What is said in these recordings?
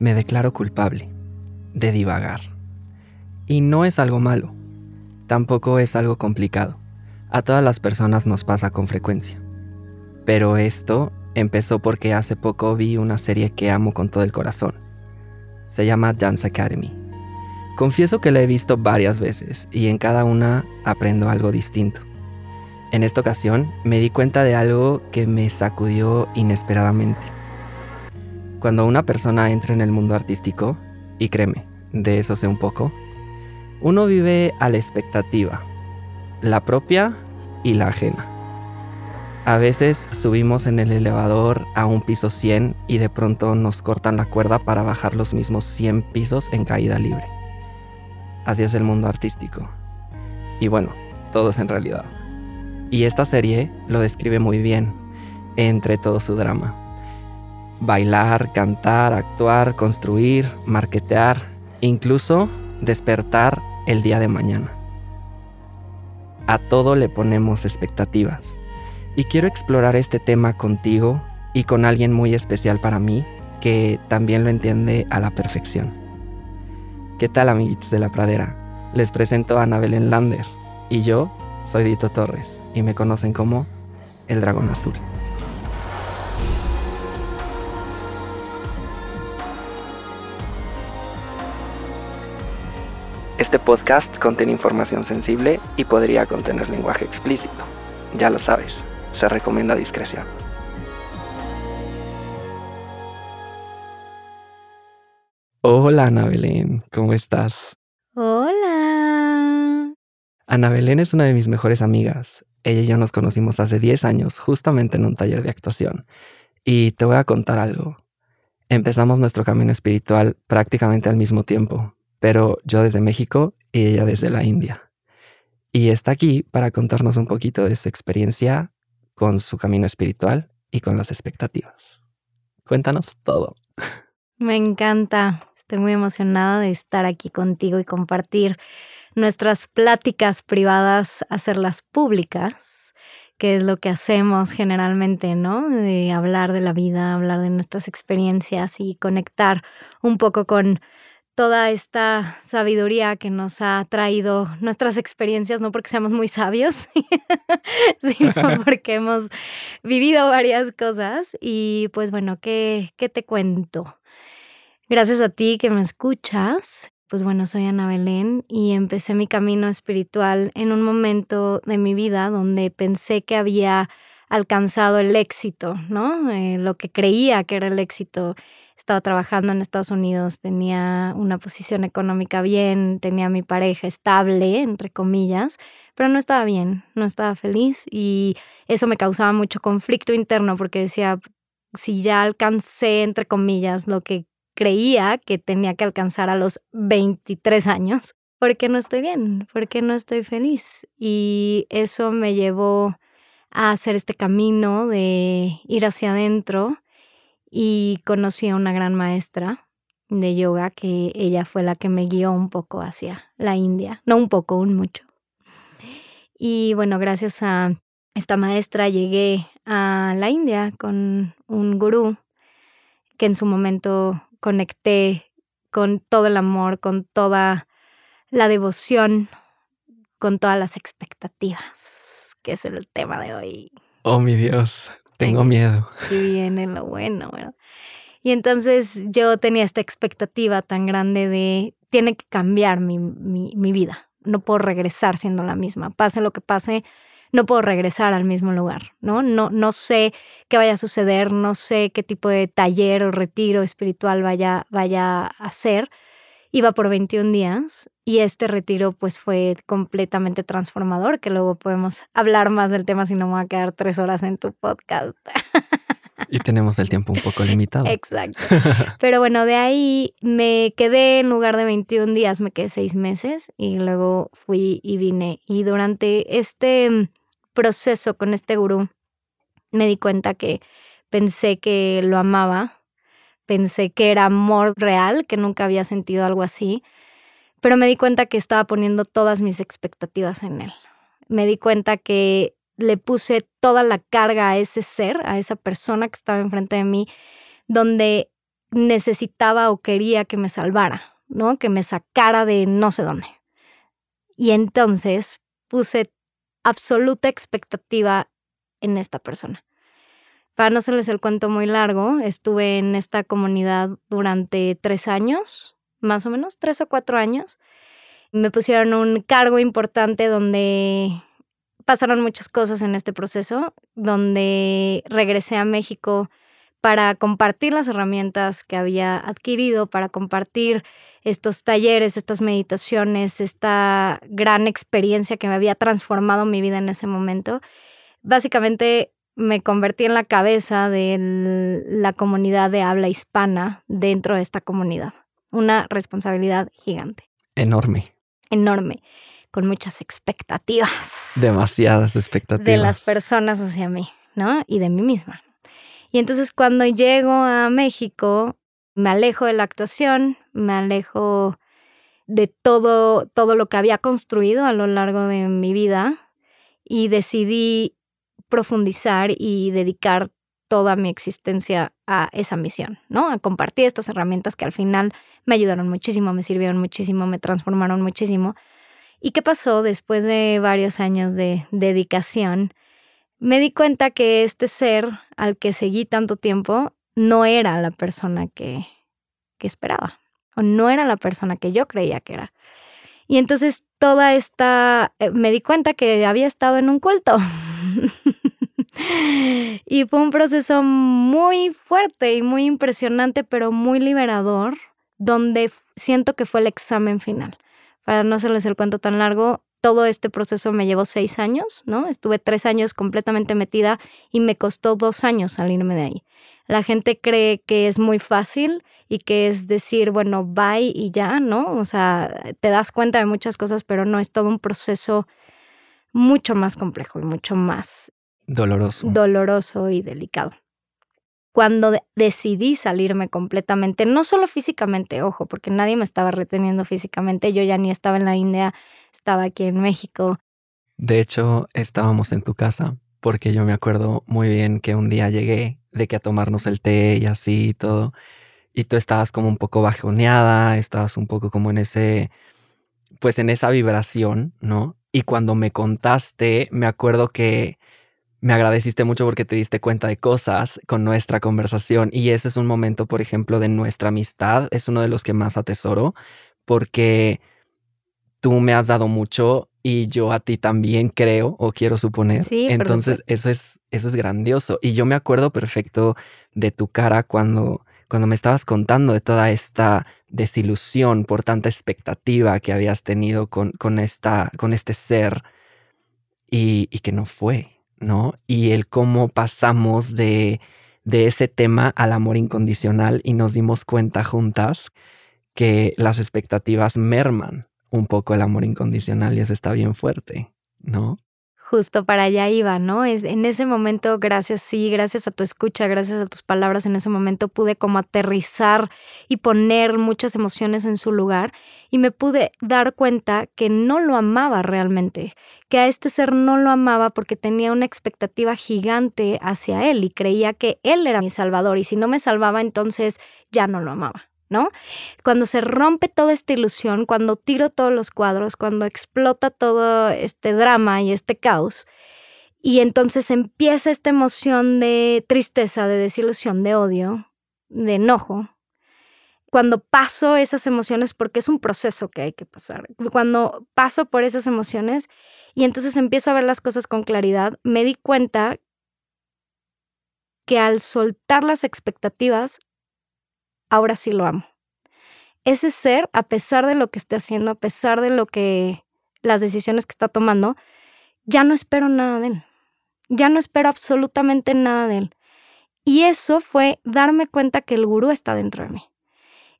Me declaro culpable de divagar. Y no es algo malo, tampoco es algo complicado. A todas las personas nos pasa con frecuencia. Pero esto empezó porque hace poco vi una serie que amo con todo el corazón. Se llama Dance Academy. Confieso que la he visto varias veces y en cada una aprendo algo distinto. En esta ocasión me di cuenta de algo que me sacudió inesperadamente. Cuando una persona entra en el mundo artístico, y créeme, de eso sé un poco, uno vive a la expectativa, la propia y la ajena. A veces subimos en el elevador a un piso 100 y de pronto nos cortan la cuerda para bajar los mismos 100 pisos en caída libre. Así es el mundo artístico. Y bueno, todo es en realidad. Y esta serie lo describe muy bien, entre todo su drama bailar, cantar, actuar, construir, marketear, incluso despertar el día de mañana. A todo le ponemos expectativas. Y quiero explorar este tema contigo y con alguien muy especial para mí que también lo entiende a la perfección. ¿Qué tal amiguitos de la pradera? Les presento a Ana Belén Lander y yo soy Dito Torres y me conocen como el dragón azul. Este podcast contiene información sensible y podría contener lenguaje explícito. Ya lo sabes, se recomienda discreción. Hola Ana Belén, ¿cómo estás? Hola. Ana Belén es una de mis mejores amigas. Ella y yo nos conocimos hace 10 años justamente en un taller de actuación. Y te voy a contar algo. Empezamos nuestro camino espiritual prácticamente al mismo tiempo pero yo desde México y ella desde la India. Y está aquí para contarnos un poquito de su experiencia con su camino espiritual y con las expectativas. Cuéntanos todo. Me encanta. Estoy muy emocionada de estar aquí contigo y compartir nuestras pláticas privadas, hacerlas públicas, que es lo que hacemos generalmente, ¿no? De hablar de la vida, hablar de nuestras experiencias y conectar un poco con toda esta sabiduría que nos ha traído nuestras experiencias, no porque seamos muy sabios, sino porque hemos vivido varias cosas. Y pues bueno, ¿qué, ¿qué te cuento? Gracias a ti que me escuchas. Pues bueno, soy Ana Belén y empecé mi camino espiritual en un momento de mi vida donde pensé que había alcanzado el éxito, ¿no? Eh, lo que creía que era el éxito estaba trabajando en Estados Unidos, tenía una posición económica bien, tenía mi pareja estable, entre comillas, pero no estaba bien, no estaba feliz y eso me causaba mucho conflicto interno porque decía, si ya alcancé, entre comillas, lo que creía que tenía que alcanzar a los 23 años, ¿por qué no estoy bien? ¿Por qué no estoy feliz? Y eso me llevó a hacer este camino de ir hacia adentro y conocí a una gran maestra de yoga que ella fue la que me guió un poco hacia la India, no un poco, un mucho. Y bueno, gracias a esta maestra llegué a la India con un gurú que en su momento conecté con todo el amor, con toda la devoción, con todas las expectativas, que es el tema de hoy. Oh, mi Dios. Tengo miedo. Y viene lo bueno, ¿verdad? Y entonces yo tenía esta expectativa tan grande de, tiene que cambiar mi, mi, mi vida, no puedo regresar siendo la misma, pase lo que pase, no puedo regresar al mismo lugar, ¿no? No, no sé qué vaya a suceder, no sé qué tipo de taller o retiro espiritual vaya, vaya a ser. Iba por 21 días y este retiro pues fue completamente transformador, que luego podemos hablar más del tema si no me voy a quedar tres horas en tu podcast. Y tenemos el tiempo un poco limitado. Exacto. Pero bueno, de ahí me quedé en lugar de 21 días, me quedé seis meses y luego fui y vine. Y durante este proceso con este gurú, me di cuenta que pensé que lo amaba, pensé que era amor real, que nunca había sentido algo así, pero me di cuenta que estaba poniendo todas mis expectativas en él. Me di cuenta que le puse toda la carga a ese ser, a esa persona que estaba enfrente de mí, donde necesitaba o quería que me salvara, ¿no? Que me sacara de no sé dónde. Y entonces puse absoluta expectativa en esta persona. Para no hacerles el cuento muy largo, estuve en esta comunidad durante tres años, más o menos, tres o cuatro años. Me pusieron un cargo importante donde pasaron muchas cosas en este proceso, donde regresé a México para compartir las herramientas que había adquirido, para compartir estos talleres, estas meditaciones, esta gran experiencia que me había transformado mi vida en ese momento. Básicamente me convertí en la cabeza de la comunidad de habla hispana dentro de esta comunidad. Una responsabilidad gigante. Enorme. Enorme, con muchas expectativas. Demasiadas expectativas. De las personas hacia mí, ¿no? Y de mí misma. Y entonces cuando llego a México, me alejo de la actuación, me alejo de todo, todo lo que había construido a lo largo de mi vida y decidí profundizar y dedicar toda mi existencia a esa misión, ¿no? A compartir estas herramientas que al final me ayudaron muchísimo, me sirvieron muchísimo, me transformaron muchísimo. ¿Y qué pasó después de varios años de dedicación? me di cuenta que este ser al que seguí tanto tiempo no era la persona que, que esperaba, o no era la persona que yo creía que era. Y entonces toda esta, eh, me di cuenta que había estado en un culto. y fue un proceso muy fuerte y muy impresionante, pero muy liberador, donde siento que fue el examen final. Para no hacerles el cuento tan largo, todo este proceso me llevó seis años, ¿no? Estuve tres años completamente metida y me costó dos años salirme de ahí. La gente cree que es muy fácil y que es decir, bueno, bye y ya, ¿no? O sea, te das cuenta de muchas cosas, pero no, es todo un proceso mucho más complejo y mucho más doloroso. Doloroso y delicado cuando decidí salirme completamente, no solo físicamente, ojo, porque nadie me estaba reteniendo físicamente, yo ya ni estaba en la India, estaba aquí en México. De hecho, estábamos en tu casa, porque yo me acuerdo muy bien que un día llegué de que a tomarnos el té y así y todo, y tú estabas como un poco bajoneada, estabas un poco como en ese, pues en esa vibración, ¿no? Y cuando me contaste, me acuerdo que me agradeciste mucho porque te diste cuenta de cosas con nuestra conversación y ese es un momento, por ejemplo, de nuestra amistad, es uno de los que más atesoro porque tú me has dado mucho y yo a ti también creo o quiero suponer. Sí, Entonces, eso es eso es grandioso y yo me acuerdo perfecto de tu cara cuando cuando me estabas contando de toda esta desilusión por tanta expectativa que habías tenido con, con, esta, con este ser y, y que no fue. ¿no? Y el cómo pasamos de, de ese tema al amor incondicional y nos dimos cuenta juntas que las expectativas merman un poco el amor incondicional y eso está bien fuerte, ¿no? Justo para allá iba, ¿no? Es, en ese momento, gracias, sí, gracias a tu escucha, gracias a tus palabras, en ese momento pude como aterrizar y poner muchas emociones en su lugar y me pude dar cuenta que no lo amaba realmente, que a este ser no lo amaba porque tenía una expectativa gigante hacia él y creía que él era mi salvador y si no me salvaba entonces ya no lo amaba. ¿No? Cuando se rompe toda esta ilusión, cuando tiro todos los cuadros, cuando explota todo este drama y este caos, y entonces empieza esta emoción de tristeza, de desilusión, de odio, de enojo. Cuando paso esas emociones, porque es un proceso que hay que pasar, cuando paso por esas emociones y entonces empiezo a ver las cosas con claridad, me di cuenta que al soltar las expectativas, ahora sí lo amo. Ese ser, a pesar de lo que esté haciendo, a pesar de lo que las decisiones que está tomando, ya no espero nada de él. Ya no espero absolutamente nada de él. Y eso fue darme cuenta que el gurú está dentro de mí.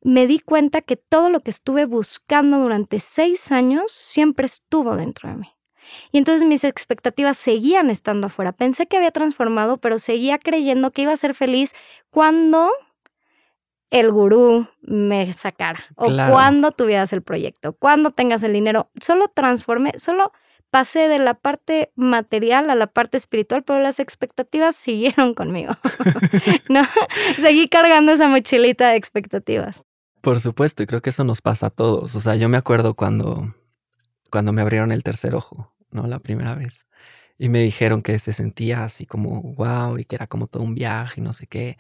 Me di cuenta que todo lo que estuve buscando durante seis años siempre estuvo dentro de mí. Y entonces mis expectativas seguían estando afuera. Pensé que había transformado, pero seguía creyendo que iba a ser feliz cuando el gurú me sacara o cuando tuvieras el proyecto, cuando tengas el dinero. Solo transformé, solo pasé de la parte material a la parte espiritual, pero las expectativas siguieron conmigo. ¿No? Seguí cargando esa mochilita de expectativas. Por supuesto, y creo que eso nos pasa a todos. O sea, yo me acuerdo cuando, cuando me abrieron el tercer ojo, ¿no? La primera vez. Y me dijeron que se sentía así como wow y que era como todo un viaje y no sé qué.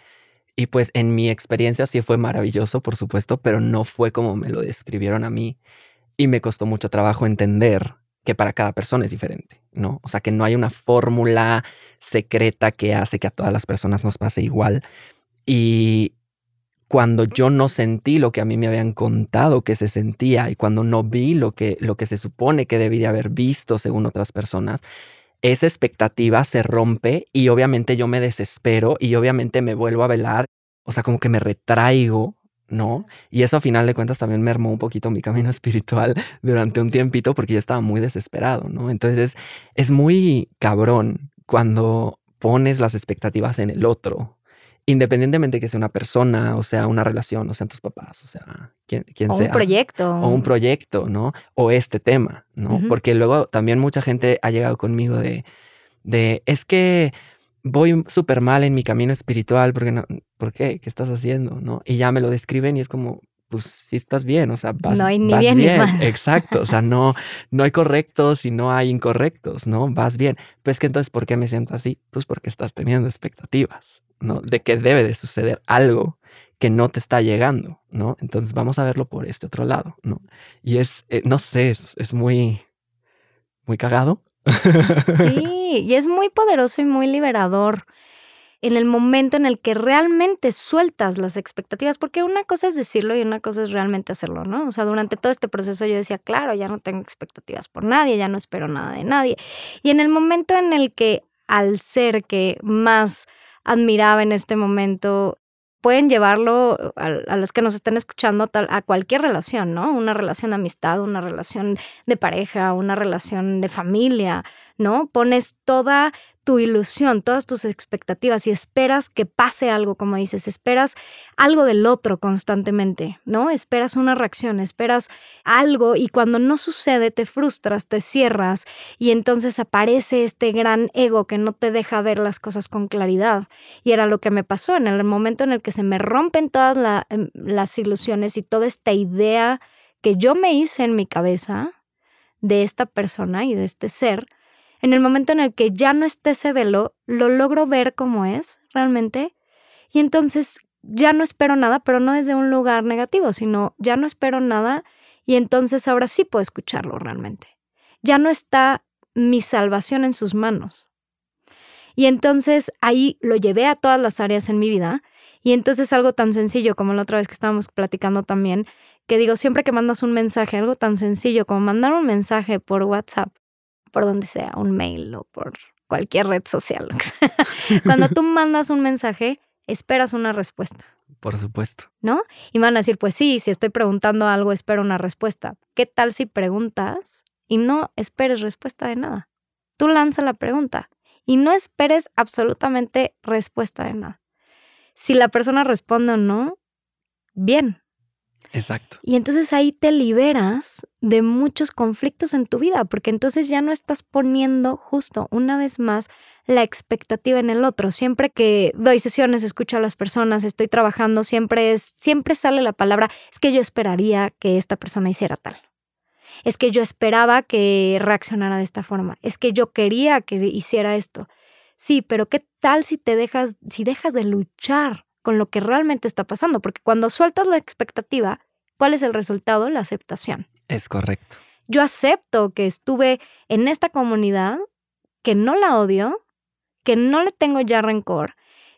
Y pues en mi experiencia sí fue maravilloso, por supuesto, pero no fue como me lo describieron a mí. Y me costó mucho trabajo entender que para cada persona es diferente, ¿no? O sea, que no hay una fórmula secreta que hace que a todas las personas nos pase igual. Y cuando yo no sentí lo que a mí me habían contado que se sentía y cuando no vi lo que, lo que se supone que debía haber visto según otras personas, esa expectativa se rompe y obviamente yo me desespero y obviamente me vuelvo a velar, o sea, como que me retraigo ¿no? Y eso a final de cuentas también me armó un poquito mi camino espiritual durante un tiempito porque yo estaba muy desesperado, ¿no? Entonces es muy cabrón cuando pones las expectativas en el otro, independientemente que sea una persona, o sea, una relación, o sean tus papás, o sea, quien, quien o sea. un proyecto. O un proyecto, ¿no? O este tema, ¿no? Porque luego también mucha gente ha llegado conmigo de, de es que voy súper mal en mi camino espiritual, porque no, ¿por qué? ¿Qué estás haciendo? ¿No? Y ya me lo describen y es como, pues sí estás bien, o sea, vas, no hay ni bien, Ni mal. Exacto, o sea, no, no hay correctos y no hay incorrectos, ¿no? Vas bien. Pues que entonces, ¿por qué me siento así? Pues porque estás teniendo expectativas, ¿no? De que debe de suceder algo que no te está llegando, ¿no? Entonces vamos a verlo por este otro lado, ¿no? Y es, eh, no sé, es, es muy, muy cagado, Sí, y es muy poderoso y muy liberador en el momento en el que realmente sueltas las expectativas, porque una cosa es decirlo y una cosa es realmente hacerlo, ¿no? O sea, durante todo este proceso yo decía, claro, ya no tengo expectativas por nadie, ya no espero nada de nadie. Y en el momento en el que al ser que más admiraba en este momento pueden llevarlo a, los que nos están escuchando a cualquier relación, ¿no? Una relación de amistad, una relación de pareja, una relación de familia, ¿no? Pones toda tu ilusión, todas tus expectativas y esperas que pase algo, como dices, esperas algo del otro constantemente, ¿no? Esperas una reacción, esperas algo y cuando no sucede te frustras, te cierras y entonces aparece este gran ego que no te deja ver las cosas con claridad. Y era lo que me pasó en el momento en el que se me rompen todas em, las ilusiones y toda esta idea que yo me hice en mi cabeza de esta persona y de este ser, en el momento en el que ya no esté ese velo, lo logro ver como es realmente. Y entonces ya no espero nada, pero no desde un lugar negativo, sino ya no espero nada y entonces ahora sí puedo escucharlo realmente. Ya no está mi salvación en sus manos. Y entonces ahí lo llevé a todas las áreas en mi vida. Y entonces algo tan sencillo como la otra vez que estábamos platicando también, que digo, siempre que mandas un mensaje, algo tan sencillo como mandar un mensaje por WhatsApp, por donde sea, un mail o por cualquier red social. Cuando tú mandas un mensaje, esperas una respuesta. Por supuesto. ¿No? Y van a decir, pues sí, si estoy preguntando algo, espero una respuesta. ¿Qué tal si preguntas y no esperes respuesta de nada? Tú lanza la pregunta y no esperes absolutamente respuesta de nada. Si la persona responde o no, bien, Exacto. Y entonces ahí te liberas de muchos conflictos en tu vida, porque entonces ya no estás poniendo justo una vez más la expectativa en el otro. Siempre que doy sesiones, escucho a las personas, estoy trabajando, siempre es siempre sale la palabra, es que yo esperaría que esta persona hiciera tal. Es que yo esperaba que reaccionara de esta forma. Es que yo quería que hiciera esto. Sí, pero ¿qué tal si te dejas si dejas de luchar con lo que realmente está pasando, porque cuando sueltas la expectativa, ¿cuál es el resultado? La aceptación. Es correcto. Yo acepto que estuve en esta comunidad, que no la odio, que no le tengo ya rencor,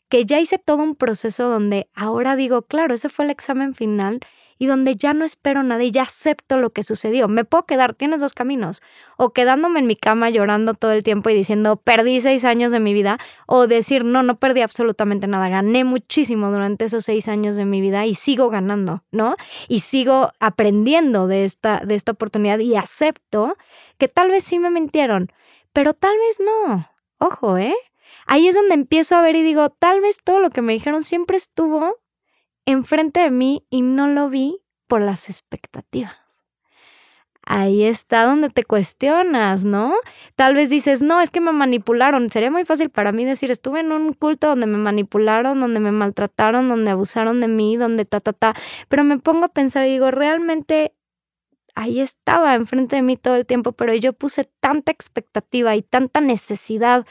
que ya hice todo un proceso donde ahora digo, claro, ese fue el examen final y donde ya no espero nada y ya acepto lo que sucedió. Me puedo quedar, tienes dos caminos, o quedándome en mi cama llorando todo el tiempo y diciendo, perdí seis años de mi vida, o decir, no, no perdí absolutamente nada, gané muchísimo durante esos seis años de mi vida y sigo ganando, ¿no? Y sigo aprendiendo de esta, de esta oportunidad y acepto que tal vez sí me mintieron, pero tal vez no. Ojo, ¿eh? Ahí es donde empiezo a ver y digo, tal vez todo lo que me dijeron siempre estuvo enfrente de mí y no lo vi por las expectativas. Ahí está donde te cuestionas, ¿no? Tal vez dices, no, es que me manipularon. Sería muy fácil para mí decir, estuve en un culto donde me manipularon, donde me maltrataron, donde abusaron de mí, donde ta, ta, ta. Pero me pongo a pensar y digo, realmente ahí estaba enfrente de mí todo el tiempo, pero yo puse tanta expectativa y tanta necesidad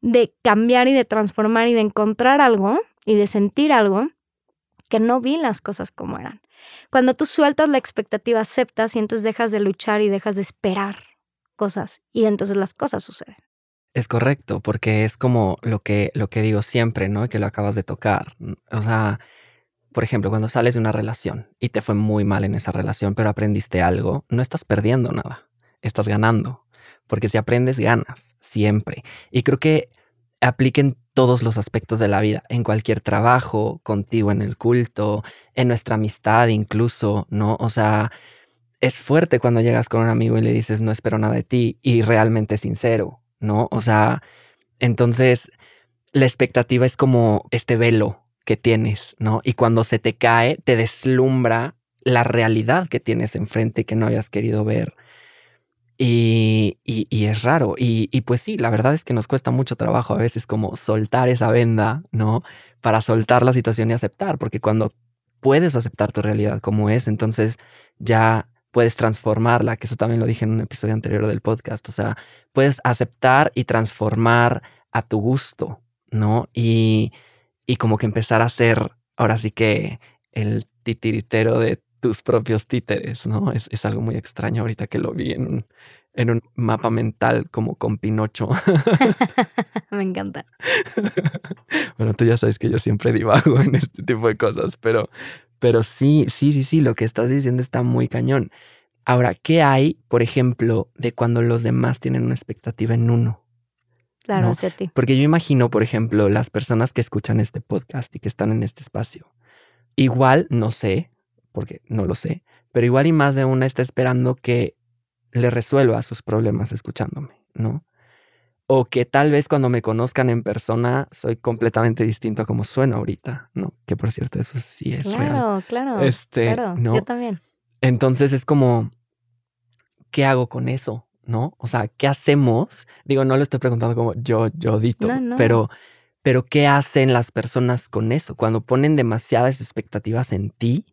de cambiar y de transformar y de encontrar algo y de sentir algo que no vi las cosas como eran. Cuando tú sueltas la expectativa, aceptas y entonces dejas de luchar y dejas de esperar cosas y entonces las cosas suceden. Es correcto, porque es como lo que, lo que digo siempre, ¿no? Que lo acabas de tocar. O sea, por ejemplo, cuando sales de una relación y te fue muy mal en esa relación, pero aprendiste algo, no estás perdiendo nada, estás ganando. Porque si aprendes, ganas, siempre. Y creo que apliquen todos los aspectos de la vida, en cualquier trabajo, contigo en el culto, en nuestra amistad incluso, ¿no? O sea, es fuerte cuando llegas con un amigo y le dices, no espero nada de ti, y realmente sincero, ¿no? O sea, entonces la expectativa es como este velo que tienes, ¿no? Y cuando se te cae, te deslumbra la realidad que tienes enfrente que no habías querido ver. Y, es raro. Y, pues sí, la verdad es que nos cuesta mucho trabajo a veces como soltar esa venda, ¿no? Para soltar la situación y aceptar, porque cuando puedes aceptar tu realidad como es, entonces ya puedes transformarla, que eso también lo dije en un episodio anterior del podcast, o sea, puedes aceptar y transformar a tu gusto, ¿no? Y, y como que empezar a ser, ahora sí que el titiritero de tus propios títeres, ¿no? Es, es, algo muy extraño ahorita que lo vi en un, en un mapa mental como con Pinocho. Me encanta. bueno, tú ya sabes que yo siempre divago en este tipo de cosas, pero, pero sí, sí, sí, sí, lo que estás diciendo está muy cañón. Ahora, ¿qué hay, por ejemplo, de cuando los demás tienen una expectativa en uno? Claro, hacia ti. Porque yo imagino, por ejemplo, las personas que escuchan este podcast y que están en este espacio. Igual, no sé, porque no lo sé, pero igual y más de una está esperando que le resuelva sus problemas escuchándome, ¿no? O que tal vez cuando me conozcan en persona soy completamente distinto a como sueno ahorita, ¿no? Que por cierto, eso sí es real. Claro, claro. Este, claro, yo también. Entonces es como, ¿qué hago con eso? ¿No? O sea, ¿qué hacemos? Digo, no lo estoy preguntando como yo, yo dito, pero pero ¿qué hacen las personas con eso? Cuando ponen demasiadas expectativas en ti,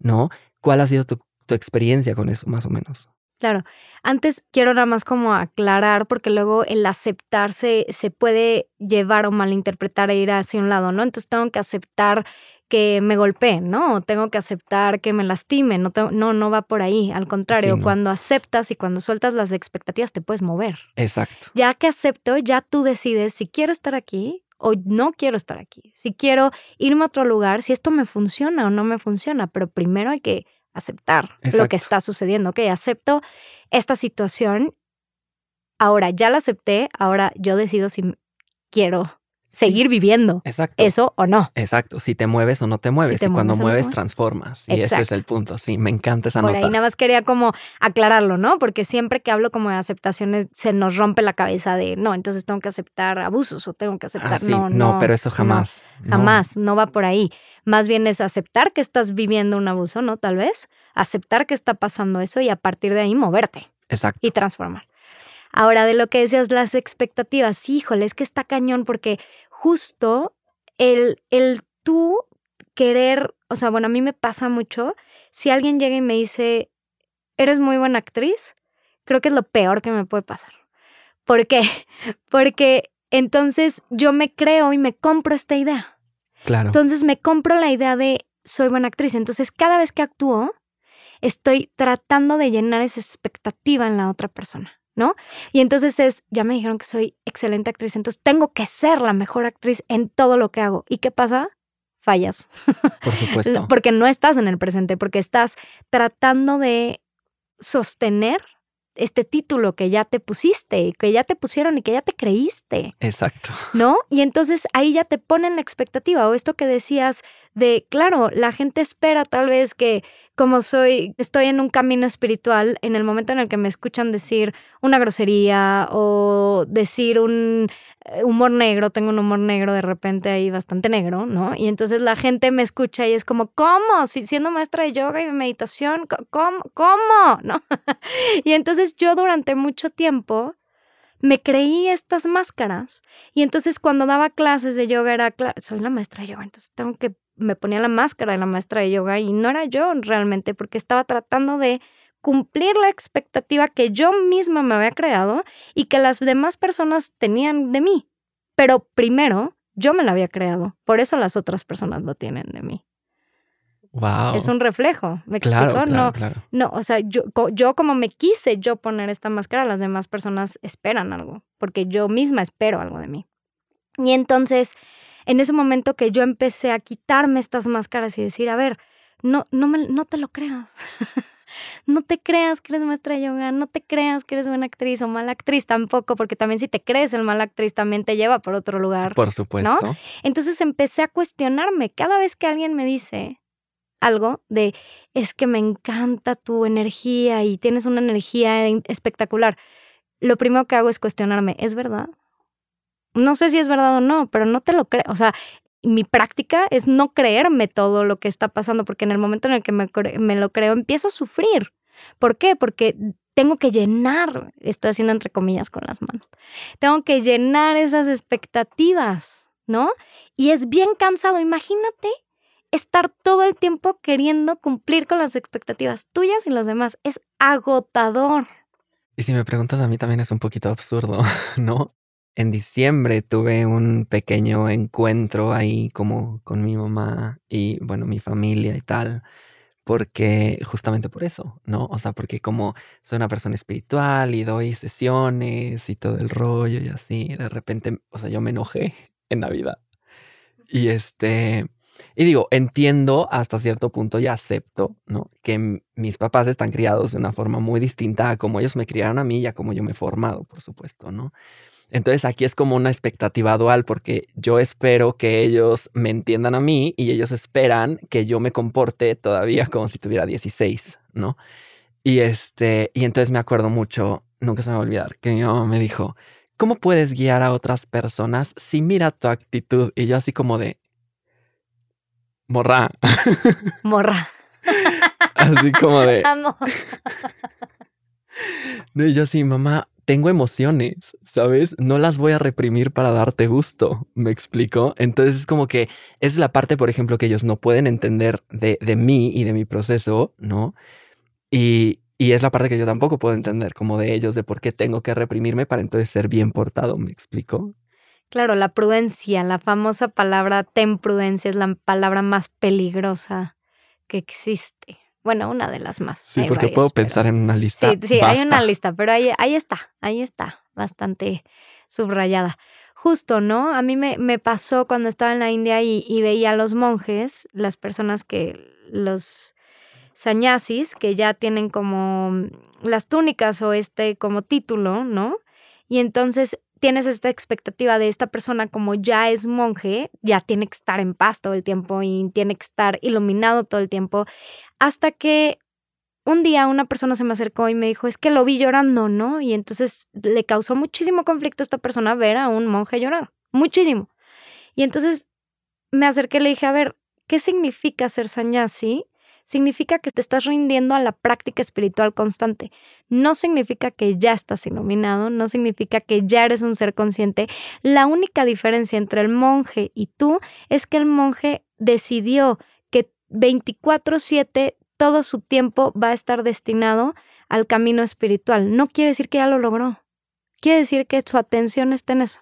¿no? ¿Cuál ha sido tu, experiencia con eso, más o menos? Claro, antes quiero nada más como aclarar, porque luego el aceptarse se puede llevar o malinterpretar e ir hacia un lado, ¿no? Entonces tengo que aceptar que me golpeen, ¿no? O tengo que aceptar que me lastimen, no, no, no va por ahí. Al contrario, cuando aceptas y cuando sueltas las expectativas te puedes mover. Exacto. Ya que acepto, ya tú decides si quiero estar aquí o no quiero estar aquí, si quiero irme a otro lugar, si esto me funciona o no me funciona, pero primero hay que aceptar lo que está sucediendo. Ok, acepto esta situación. Ahora ya la acepté, ahora yo decido si quiero seguir viviendo. Exacto. Eso o no. Exacto. Si te mueves o no te mueves. y cuando mueves, transformas. Y ese es el punto. Sí, me encanta esa Por nota. ahí nada más quería como aclararlo, ¿no? Porque siempre que hablo como de aceptaciones se nos rompe la cabeza de no, entonces tengo que aceptar abusos o tengo que aceptar. Ah, sí. no, no, pero eso jamás. Jamás, no va por ahí. Más bien es aceptar que estás viviendo un abuso, ¿no? Tal vez. Aceptar que está pasando eso y a partir de ahí moverte. Exacto. Y transformar. Ahora, de lo que decías, las expectativas, híjole, es que está cañón porque justo el, el tú querer, o sea, bueno, a mí me pasa mucho, si alguien llega y me dice, eres muy buena actriz, creo que es lo peor que me puede pasar. ¿Por qué? Porque entonces yo me creo y me compro esta idea. Claro. Entonces me compro la idea de soy buena actriz. Entonces cada vez que actúo, estoy tratando de llenar esa expectativa en la otra persona. ¿No? Y entonces es, ya me dijeron que soy excelente actriz, entonces tengo que ser la mejor actriz en todo lo que hago. ¿Y qué pasa? fallas. Por supuesto. porque no estás en el presente, porque estás tratando de sostener este título que ya te pusiste, que ya te pusieron y que ya te creíste. Exacto. ¿No? Y entonces ahí ya te ponen la expectativa o esto que decías de, claro, la gente espera tal vez que como soy, estoy en un camino espiritual, en el momento en el que me escuchan decir una grosería o decir un eh, humor negro, tengo un humor negro de repente ahí bastante negro, ¿no? Y entonces la gente me escucha y es como, ¿cómo? Si, siendo maestra de yoga y meditación, ¿cómo? ¿Cómo? ¿No? y entonces yo durante mucho tiempo me creí estas máscaras y entonces cuando daba clases de yoga era, soy la maestra de yoga, entonces tengo que me ponía la máscara de la maestra de yoga y no era yo realmente porque estaba tratando de cumplir la expectativa que yo misma me había creado y que las demás personas tenían de mí. Pero primero, yo me la había creado. Por eso las otras personas lo tienen de mí. Wow. Es un reflejo, ¿me claro, explico? Claro, no, claro. no, o sea, yo, yo como me quise yo poner esta máscara, las demás personas esperan algo, porque yo misma espero algo de mí. Y entonces, en ese momento que yo empecé a quitarme estas máscaras y decir, a ver, no, no, me, no te lo creas. no te creas que eres maestra de yoga, no te creas que eres buena actriz o mala actriz tampoco, porque también si te crees el mala actriz también te lleva por otro lugar. Por supuesto. ¿no? Entonces empecé a cuestionarme cada vez que alguien me dice algo de, es que me encanta tu energía y tienes una energía espectacular. Lo primero que hago es cuestionarme, ¿es verdad? No sé si es verdad o no, pero no te lo creo. O sea, mi práctica es no creerme todo lo que está pasando, porque en el momento en el que me, me, lo creo, empiezo a sufrir. ¿Por qué? Porque tengo que llenar, estoy haciendo entre comillas con las manos, tengo que llenar esas expectativas, ¿no? Y es bien cansado. Imagínate estar todo el tiempo queriendo cumplir con las expectativas tuyas y las demás. Es agotador. Y si me preguntas a mí también es un poquito absurdo, ¿no? En diciembre tuve un pequeño encuentro ahí como con mi mamá y bueno, mi familia y tal, porque justamente por eso, ¿no? O sea, porque como soy una persona espiritual y doy sesiones y todo el rollo y así, de repente, o sea, yo me enojé en Navidad. Y este, y digo, entiendo hasta cierto punto y acepto, ¿no? Que mis papás están criados de una forma muy distinta a como ellos me criaron a mí y a como yo me he formado, por supuesto, ¿no? Entonces aquí es como una expectativa dual porque yo espero que ellos me entiendan a mí y ellos esperan que yo me comporte todavía como si tuviera 16, ¿no? Y este, y entonces me acuerdo mucho, nunca se me va a olvidar, que mi mamá me dijo, ¿cómo puedes guiar a otras personas si mira tu actitud? Y yo así como de, morra. Morra. así como de... Amor. No, y yo así, mamá, tengo emociones, ¿sabes? No las voy a reprimir para darte gusto, ¿me explico? Entonces es como que es la parte, por ejemplo, que ellos no pueden entender de, de mí y de mi proceso, ¿no? Y, y es la parte que yo tampoco puedo entender, como de ellos, de por qué tengo que reprimirme para entonces ser bien portado, ¿me explico? Claro, la prudencia, la famosa palabra ten prudencia es la palabra más peligrosa que existe. Bueno, una de las más. Sí, porque puedo pensar en una lista. Sí, sí, hay una lista, pero ahí, ahí está, ahí está, bastante subrayada. Justo, ¿no? A mí me, me pasó cuando estaba en la India y, y, veía a los monjes, las personas que, los sannyasis, que ya tienen como las túnicas o este como título, ¿no? Y entonces tienes esta expectativa de esta persona como ya es monje, ya tiene que estar en paz todo el tiempo y tiene que estar iluminado todo el tiempo, hasta que un día una persona se me acercó y me dijo, es que lo vi llorando, ¿no? Y entonces le causó muchísimo conflicto a esta persona ver a un monje llorar, muchísimo. Y entonces me acerqué y le dije, a ver, ¿qué significa ser sanyasi? Significa que te estás rindiendo a la práctica espiritual constante. No significa que ya estás iluminado, no significa que ya eres un ser consciente. La única diferencia entre el monje y tú es que el monje decidió que 24/7 todo su tiempo va a estar destinado al camino espiritual. No quiere decir que ya lo logró. Quiere decir que su atención está en eso.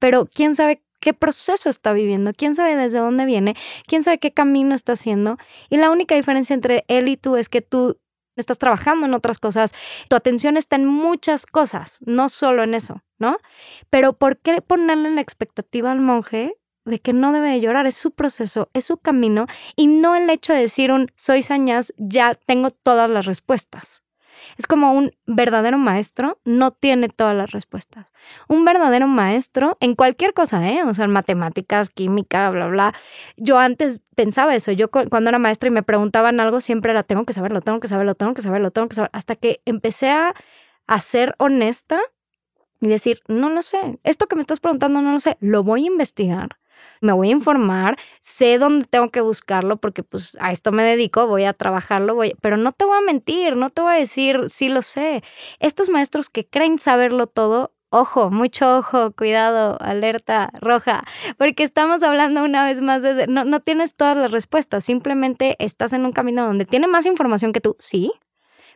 Pero quién sabe qué proceso está viviendo, quién sabe desde dónde viene, quién sabe qué camino está haciendo. Y la única diferencia entre él y tú es que tú estás trabajando en otras cosas, tu atención está en muchas cosas, no solo en eso, ¿no? Pero ¿por qué ponerle la expectativa al monje de que no debe de llorar, es su proceso, es su camino y no el hecho de decir un soy sañas, ya tengo todas las respuestas. Es como un verdadero maestro no tiene todas las respuestas. Un verdadero maestro en cualquier cosa, ¿eh? O sea, en matemáticas, química, bla, bla. Yo antes pensaba eso. Yo cuando era maestra y me preguntaban algo, siempre era, tengo que saberlo, tengo que saberlo, tengo que saberlo, tengo que saberlo. Hasta que empecé a, a ser honesta y decir, no lo sé. Esto que me estás preguntando no lo sé. Lo voy a investigar me voy a informar, sé dónde tengo que buscarlo porque pues a esto me dedico, voy a trabajarlo, voy, pero no te voy a mentir, no te voy a decir, sí lo sé. Estos maestros que creen saberlo todo, Ojo, mucho ojo, cuidado, alerta roja, porque estamos hablando una vez más de, no, no tienes todas las respuestas, simplemente estás en un camino donde tiene más información que tú, sí,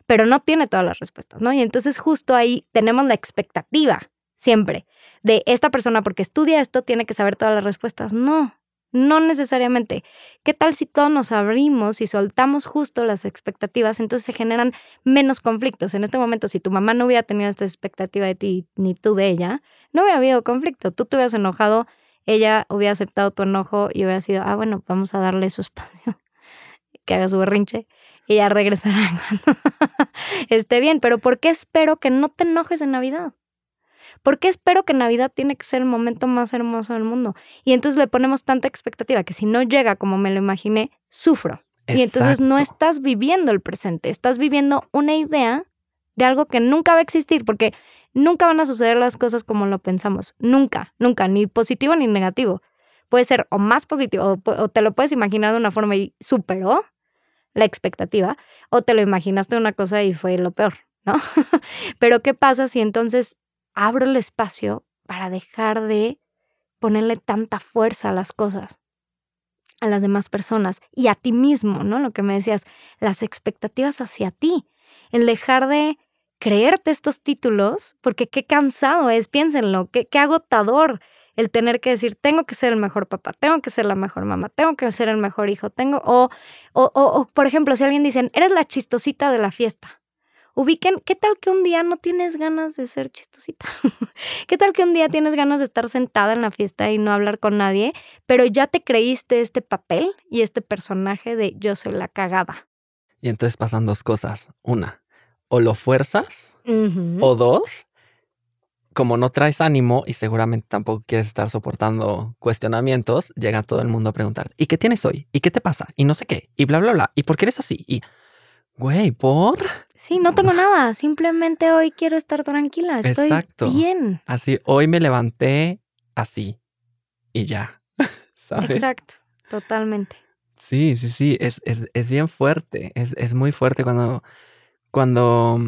pero no tiene todas las respuestas, ¿no? Y entonces justo ahí tenemos la expectativa, siempre, de esta persona porque estudia esto tiene que saber todas las respuestas. No, no necesariamente. ¿Qué tal si todos nos abrimos y soltamos justo las expectativas? Entonces se generan menos conflictos. En este momento, si tu mamá no hubiera tenido esta expectativa de ti ni tú de ella, no hubiera habido conflicto. Tú te hubieras enojado, ella hubiera aceptado tu enojo y hubiera sido, ah, bueno, vamos a darle su espacio, que haga su berrinche y ya regresará cuando esté bien. Pero ¿por qué espero que no te enojes en Navidad? ¿Por qué espero que Navidad tiene que ser el momento más hermoso del mundo? Y entonces le ponemos tanta expectativa que si no llega como me lo imaginé, sufro. Y entonces no estás viviendo el presente, estás viviendo una idea de algo que nunca va a existir, porque nunca van a suceder las cosas como lo pensamos. Nunca, nunca, ni positivo ni negativo. Puede ser o más positivo, o, te lo puedes imaginar de una forma y superó la expectativa, o te lo imaginaste una cosa y fue lo peor, ¿no? Pero ¿qué pasa si entonces abro el espacio para dejar de ponerle tanta fuerza a las cosas, a las demás personas y a ti mismo, ¿no? Lo que me decías, las expectativas hacia ti, el dejar de creerte estos títulos, porque qué cansado es, piénsenlo, qué, agotador el tener que decir, tengo que ser el mejor papá, tengo que ser la mejor mamá, tengo que ser el mejor hijo, tengo, o, o, o, por ejemplo, si alguien dice, eres la chistosita de la fiesta, ubiquen, ¿qué tal que un día no tienes ganas de ser chistosita? ¿Qué tal que un día tienes ganas de estar sentada en la fiesta y no hablar con nadie, pero ya te creíste este papel y este personaje de yo soy la cagada? Y entonces pasan dos cosas. Una, o lo fuerzas, o dos, como no traes ánimo y seguramente tampoco quieres estar soportando cuestionamientos, llega todo el mundo a preguntarte, ¿y qué tienes hoy? ¿Y qué te pasa? Y no sé qué, y bla, bla, bla, ¿y por qué eres así? Y, güey, ¿por? Sí, no tengo nada. Simplemente hoy quiero estar tranquila. Estoy Exacto. bien. Así, hoy me levanté así y ya. ¿Sabes? Exacto, totalmente. Sí, sí, sí. Es, es, es bien fuerte. Es, es, muy fuerte cuando, cuando,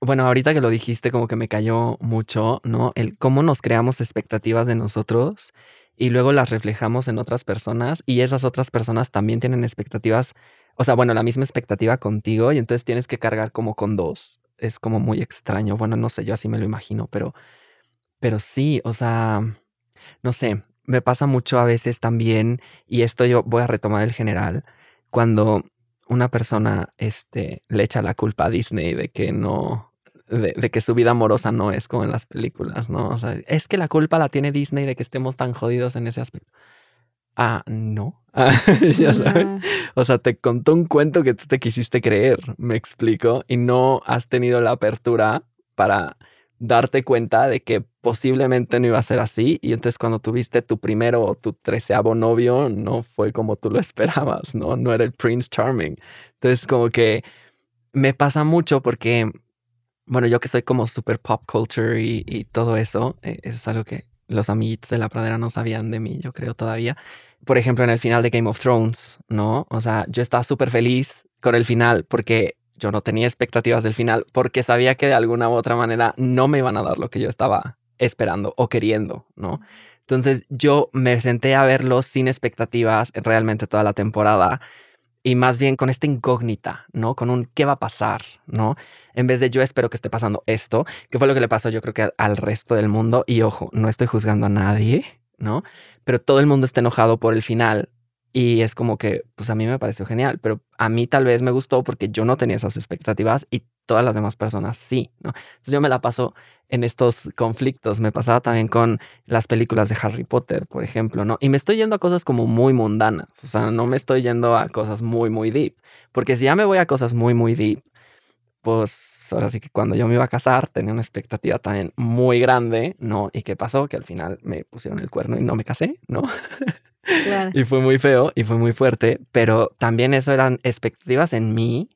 bueno, ahorita que lo dijiste, como que me cayó mucho, ¿no? El cómo nos creamos expectativas de nosotros y luego las reflejamos en otras personas y esas otras personas también tienen expectativas o sea, bueno, la misma expectativa contigo y entonces tienes que cargar como con dos. Es como muy extraño. Bueno, no sé, yo así me lo imagino, pero, pero sí, o sea, no sé, me pasa mucho a veces también, y esto yo voy a retomar el general, cuando una persona este, le echa la culpa a Disney de que no, de, de, que su vida amorosa no es como en las películas, ¿no? O sea, es que la culpa la tiene Disney de que estemos tan jodidos en ese aspecto. Ah, no. Ah, ya sabes. O sea, te contó un cuento que tú te quisiste creer, me explico, y no has tenido la apertura para darte cuenta de que posiblemente no iba a ser así. Y entonces cuando tuviste tu primero o tu treceavo novio, no fue como tú lo esperabas, ¿no? No era el Prince Charming. Entonces como que me pasa mucho porque, bueno, yo que soy como super pop culture y, y todo eso, eh, eso es algo que los amiguitos de la pradera no sabían de mí, yo creo todavía por ejemplo, en el final de Game of Thrones, ¿no? O sea, yo estaba súper feliz con el final porque yo no tenía expectativas del final, porque sabía que de alguna u otra manera no me iban a dar lo que yo estaba esperando o queriendo, ¿no? Entonces yo me senté a verlo sin expectativas realmente toda la temporada y más bien con esta incógnita, ¿no? Con un qué va a pasar, ¿no? En vez de yo espero que esté pasando esto, que fue lo que le pasó yo creo que al resto del mundo y ojo, no estoy juzgando a nadie, ¿no? Pero todo el mundo está enojado por el final Y es como que, pues a mí me pareció genial, pero a mí tal vez me gustó porque yo no tenía esas expectativas y todas las demás personas sí, ¿no? Entonces yo me la paso en estos conflictos. Me pasaba también con las películas de Harry Potter, por ejemplo, ¿no? Y me estoy yendo a cosas como muy mundanas, o sea, no me estoy yendo a cosas muy, muy deep, porque si ya me voy a cosas muy, muy deep, pues ahora sí que cuando yo me iba a casar tenía una expectativa también muy grande, ¿no? ¿Y qué pasó? Que al final me pusieron el cuerno y no me casé, ¿no? y fue muy feo y fue muy fuerte, pero también eso eran expectativas en mí,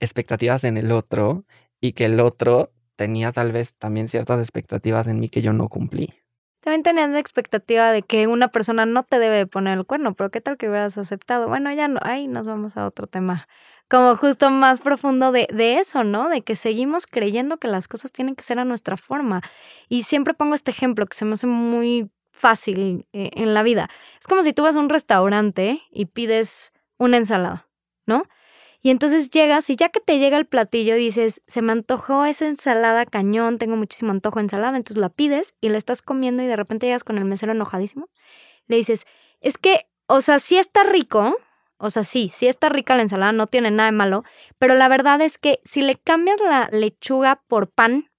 expectativas en el otro y que el otro tenía tal vez también ciertas expectativas en mí que yo no cumplí. También tenías la expectativa de que una persona no te debe poner el cuerno, pero ¿qué tal que hubieras aceptado? Bueno, ya no, ahí nos vamos a otro tema, como justo más profundo de, de eso, ¿no? De que seguimos creyendo que las cosas tienen que ser a nuestra forma. Y siempre pongo este ejemplo que se me hace muy fácil eh, en la vida. Es como si tú vas a un restaurante y pides una ensalada, ¿no? Y entonces llegas y ya que te llega el platillo dices, se me antojó esa ensalada cañón, tengo muchísimo antojo de ensalada, entonces la pides y la estás comiendo y de repente llegas con el mesero enojadísimo. Le dices, es que, o sea, sí está rico, o sea, sí, sí está rica la ensalada, no tiene nada de malo, pero la verdad es que si le cambias la lechuga por pan,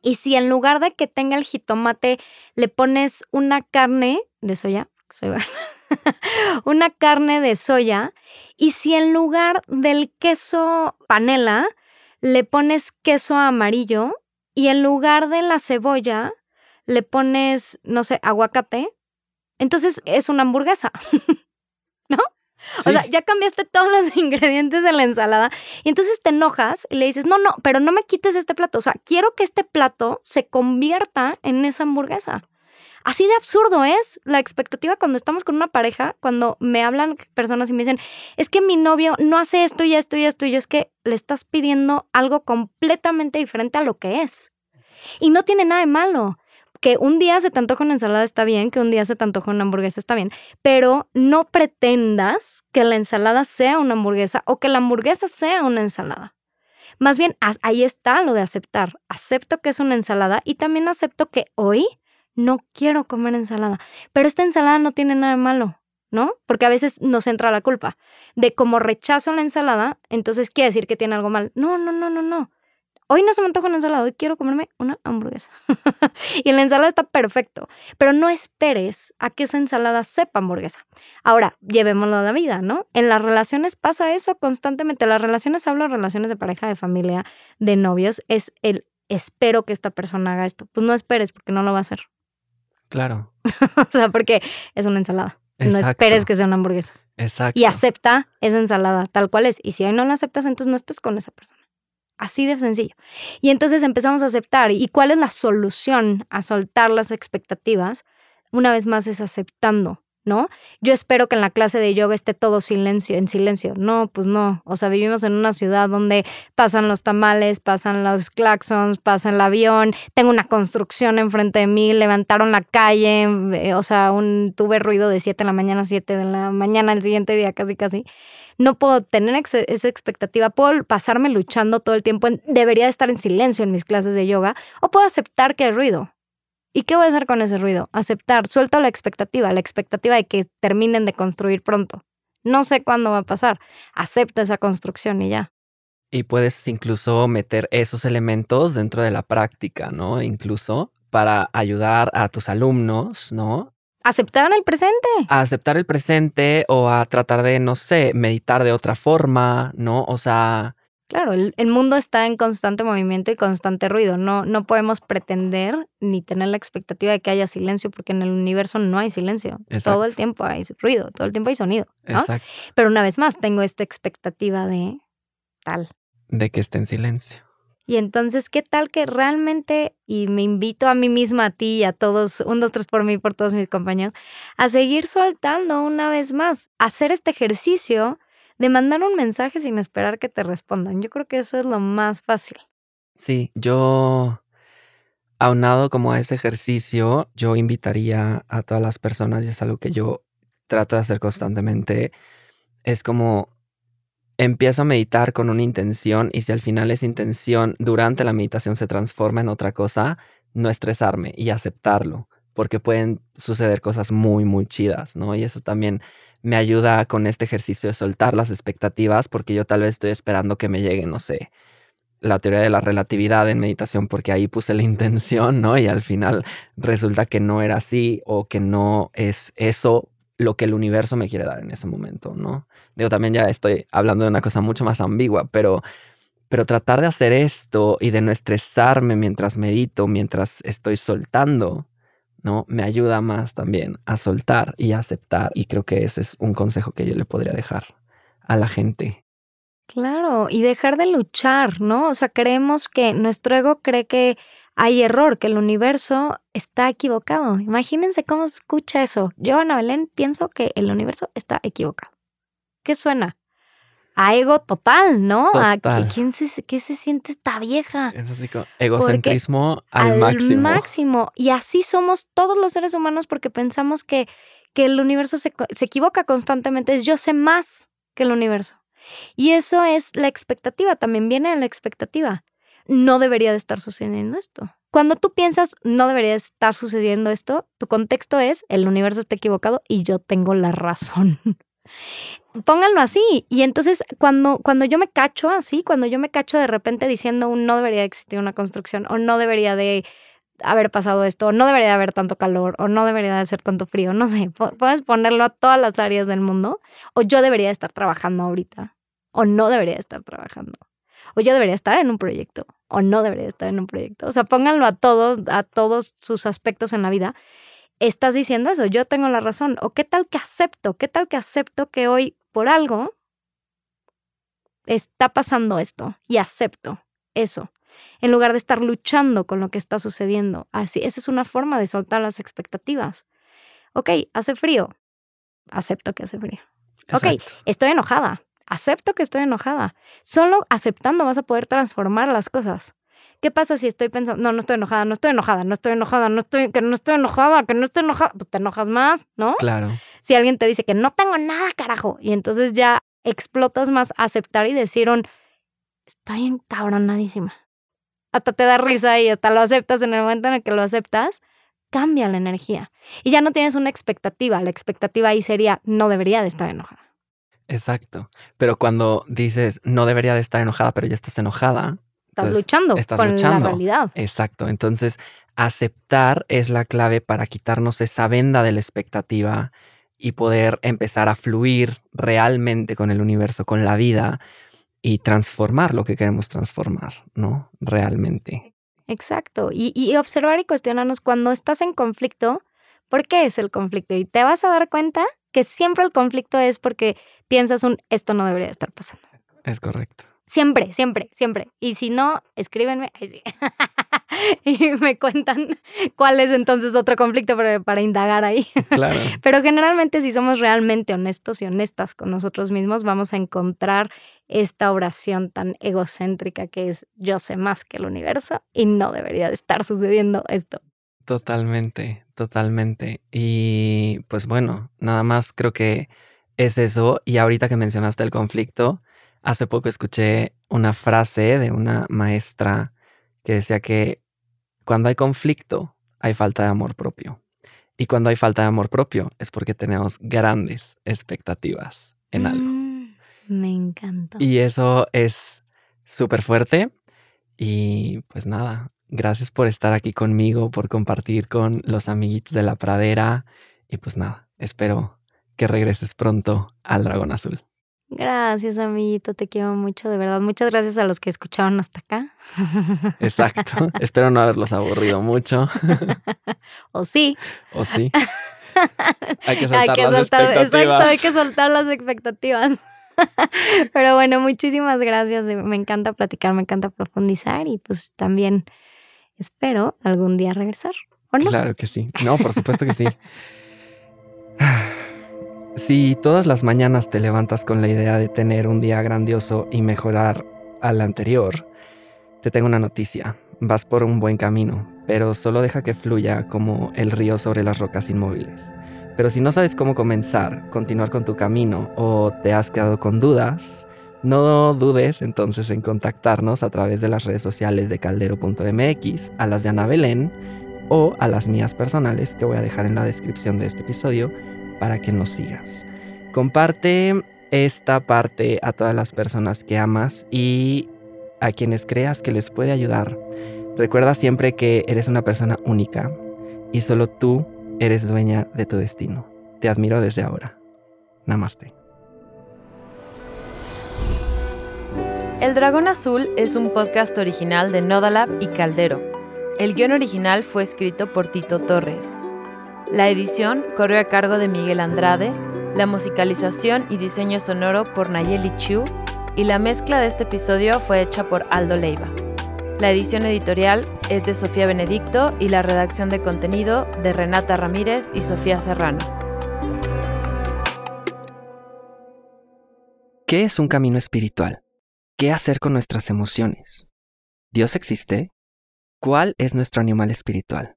y si en lugar de que tenga el jitomate le pones una carne de soya, soy una carne de soya, y si en lugar del queso panela le pones queso amarillo y en lugar de la cebolla le pones, no sé, aguacate, entonces es una hamburguesa. ¿No? O sea, ya cambiaste todos los ingredientes de la ensalada y entonces te enojas y le dices, no, no, pero no me quites este plato. O sea, quiero que este plato se convierta en esa hamburguesa. Así de absurdo es la expectativa cuando estamos con una pareja, cuando me hablan personas y me dicen, es que mi novio no hace esto y esto y esto, y yo es que le estás pidiendo algo completamente diferente a lo que es. Y no tiene nada de malo que un día se te antoja una ensalada está bien, que un día se te antoja una hamburguesa está bien, pero no pretendas que la ensalada sea una hamburguesa o que la hamburguesa sea una ensalada. Más bien, ahí está lo de aceptar. Acepto que es una ensalada y también acepto que hoy no quiero comer ensalada, pero esta ensalada no tiene nada malo. ¿no? Porque a veces nos entra la culpa de como rechazo la ensalada, entonces quiere decir que tiene algo mal. No, no, no, no, no hoy no se me antoja una ensalada, hoy quiero comerme una hamburguesa. y la ensalada está perfecto, pero no esperes a que esa ensalada sepa hamburguesa. Ahora, llevémoslo a la vida, ¿no? En las relaciones pasa eso constantemente. Las relaciones, hablo de relaciones de pareja, de familia, de novios, es el espero que esta persona haga esto. Pues no esperes porque no lo va a hacer. Claro. o sea, porque es una ensalada. No esperes que sea una hamburguesa. Exacto. Y acepta esa ensalada tal cual es. Y si hoy no la aceptas, entonces no estés con esa persona. Así de sencillo. Y entonces empezamos a aceptar. ¿Y cuál es la solución a soltar las expectativas? Una vez más es aceptando, ¿no? Yo espero que en la clase de yoga esté todo silencio, en silencio. No, pues no. O sea, vivimos en una ciudad donde pasan los tamales, pasan los claxons, pasa el avión, tengo una construcción enfrente de mí, levantaron la calle, eh, o sea, un, tuve ruido de 7 de la mañana a 7 de la mañana el siguiente día, casi, casi no puedo tener esa expectativa, puedo pasarme luchando todo el tiempo, debería estar en silencio en mis clases de yoga, o puedo aceptar que hay ruido. ¿Y qué voy a hacer con ese ruido? Aceptar, suelto la expectativa, la expectativa de que terminen de construir pronto. No sé cuándo va a pasar. Acepta esa construcción y ya. Y puedes incluso meter esos elementos dentro de la práctica, ¿no? Incluso para ayudar a tus alumnos, ¿no? aceptar el presente. A aceptar el presente o a tratar de, no sé, meditar de otra forma, ¿no? O sea... Claro, el, mundo está en constante movimiento y constante ruido. No, no podemos pretender ni tener la expectativa de que haya silencio porque en el universo no hay silencio. Todo el tiempo hay ruido, todo el tiempo hay sonido. Exacto. Pero una vez más, tengo esta expectativa de tal. De que esté en silencio. Y entonces, ¿qué tal que realmente, y me invito a mí misma, a ti y a todos, un, dos, tres por mí, por todos mis compañeros, a seguir soltando una vez más, hacer este ejercicio de mandar un mensaje sin esperar que te respondan. Yo creo que eso es lo más fácil. Sí, yo, aunado como a ese ejercicio, yo invitaría a todas las personas, y es algo que yo trato de hacer constantemente, es como empiezo a meditar con una intención y si al final esa intención durante la meditación se transforma en otra cosa, no estresarme y aceptarlo, porque pueden suceder cosas muy, muy chidas, ¿no? Y eso también me ayuda con este ejercicio de soltar las expectativas porque yo tal vez estoy esperando que me llegue, no sé, la teoría de la relatividad en meditación porque ahí puse la intención, ¿no? Y al final resulta que no era así o que no es eso lo que el universo me quiere dar en ese momento, ¿no? Digo, también ya estoy hablando de una cosa mucho más ambigua, pero, pero tratar de hacer esto y de no estresarme mientras medito, mientras estoy soltando, ¿no? Me ayuda más también a soltar y a aceptar. Y creo que ese es un consejo que yo le podría dejar a la gente. Claro, y dejar de luchar, ¿no? O sea, creemos que nuestro ego cree que hay error, que el universo está equivocado. Imagínense cómo escucha eso. Yo, Ana Belén, pienso que el universo está equivocado. ¿Qué suena? A ego total, ¿no? A ¿quién se, ¿Qué se siente esta vieja? egocentrismo al, máximo. máximo. Y así somos todos los seres humanos porque pensamos que, que el universo se, se equivoca constantemente. Es yo sé más que el universo. Y eso es la expectativa, también viene de la expectativa. No debería de estar sucediendo esto. Cuando tú piensas, no debería de estar sucediendo esto, tu contexto es, el universo está equivocado y yo tengo la razón. Pónganlo así. Y entonces, cuando, cuando yo me cacho así, cuando yo me cacho de repente diciendo no debería existir una construcción o no debería de haber pasado esto, o no debería de haber tanto calor, o no debería de ser tanto frío, no sé, puedes ponerlo a todas las áreas del mundo, o yo debería estar trabajando ahorita, o no debería estar trabajando, o yo debería estar en un proyecto, o no debería estar en un proyecto. O sea, pónganlo a todos, a todos sus aspectos en la vida. Estás diciendo eso, yo tengo la razón, o qué tal que acepto, qué tal que acepto que hoy por algo está pasando esto y acepto eso en lugar de estar luchando con lo que está sucediendo. Así, esa es una forma de soltar las expectativas. Ok, hace frío. Acepto que hace frío. Ok, estoy enojada. Acepto que estoy enojada. Solo aceptando vas a poder transformar las cosas. ¿Qué pasa si estoy pensando, no, no estoy enojada, no estoy enojada, no estoy enojada, no estoy, que no estoy enojada, que no estoy enojada? Pues te enojas más, ¿no? Claro. Si alguien te dice que no tengo nada, carajo, y entonces ya explotas más aceptar y decir estoy encabronadísima hasta te da risa y hasta lo aceptas en el momento en el que lo aceptas, cambia la energía. Y ya no tienes una expectativa. La expectativa ahí sería, no debería de estar enojada. Exacto. Pero cuando dices, no debería de estar enojada, pero ya estás enojada. Estás luchando estás con la realidad. Exacto. Entonces, aceptar es la clave para quitarnos esa venda de la expectativa y poder empezar a fluir realmente con el universo, con la vida, y transformar lo que queremos transformar, ¿no? Realmente. Exacto. Y, observar y cuestionarnos cuando estás en conflicto, ¿por qué es el conflicto? Y te vas a dar cuenta que siempre el conflicto es porque piensas un esto no debería estar pasando. Es correcto. Siempre, siempre, siempre. Y si no, escríbenme. sí. y me cuentan cuál es entonces otro conflicto para, para indagar ahí. Claro. Pero generalmente si somos realmente honestos y honestas con nosotros mismos, vamos a encontrar esta oración tan egocéntrica que es yo sé más que el universo y no debería de estar sucediendo esto. Totalmente, totalmente. Y pues bueno, nada más creo que es eso. Y ahorita que mencionaste el conflicto, hace poco escuché una frase de una maestra que decía que cuando hay conflicto, hay falta de amor propio. Y cuando hay falta de amor propio es porque tenemos grandes expectativas en algo. Mm, me encanta. Y eso es súper fuerte. Y pues nada, gracias por estar aquí conmigo, por compartir con los amiguitos de la pradera. Y pues nada, espero que regreses pronto al Dragón Azul. Gracias, amiguito, te quiero mucho, de verdad. Muchas gracias a los que escucharon hasta acá. Exacto. Espero no haberlos aburrido mucho. o sí. O sí. Hay que soltar las expectativas. Exacto, hay que soltar las expectativas. Pero bueno, muchísimas gracias. Me encanta platicar, me encanta profundizar y pues también espero algún día regresar. ¿O no? Claro que sí. No, por supuesto que sí. Si todas las mañanas te levantas con la idea de tener un día grandioso y mejorar al anterior, te tengo una noticia. Vas por un buen camino, pero solo deja que fluya como el río sobre las rocas inmóviles. Pero si no sabes cómo comenzar, continuar con tu camino o te has quedado con dudas, no dudes entonces en contactarnos a través de las redes sociales de caldero.mx, a las de Ana Belén o a las mías personales que voy a dejar en la descripción de este episodio para que nos sigas. Comparte esta parte a todas las personas que amas y a quienes creas que les puede ayudar. Recuerda siempre que eres una persona única y solo tú eres dueña de tu destino. Te admiro desde ahora. Namaste. El Dragón Azul es un podcast original de Nodalab y Caldero. El guion original fue escrito por Tito Torres. La edición corrió a cargo de Miguel Andrade, la musicalización y diseño sonoro por Nayeli Chu y la mezcla de este episodio fue hecha por Aldo Leiva. La edición editorial es de Sofía Benedicto y la redacción de contenido de Renata Ramírez y Sofía Serrano. ¿Qué es un camino espiritual? ¿Qué hacer con nuestras emociones? ¿Dios existe? ¿Cuál es nuestro animal espiritual?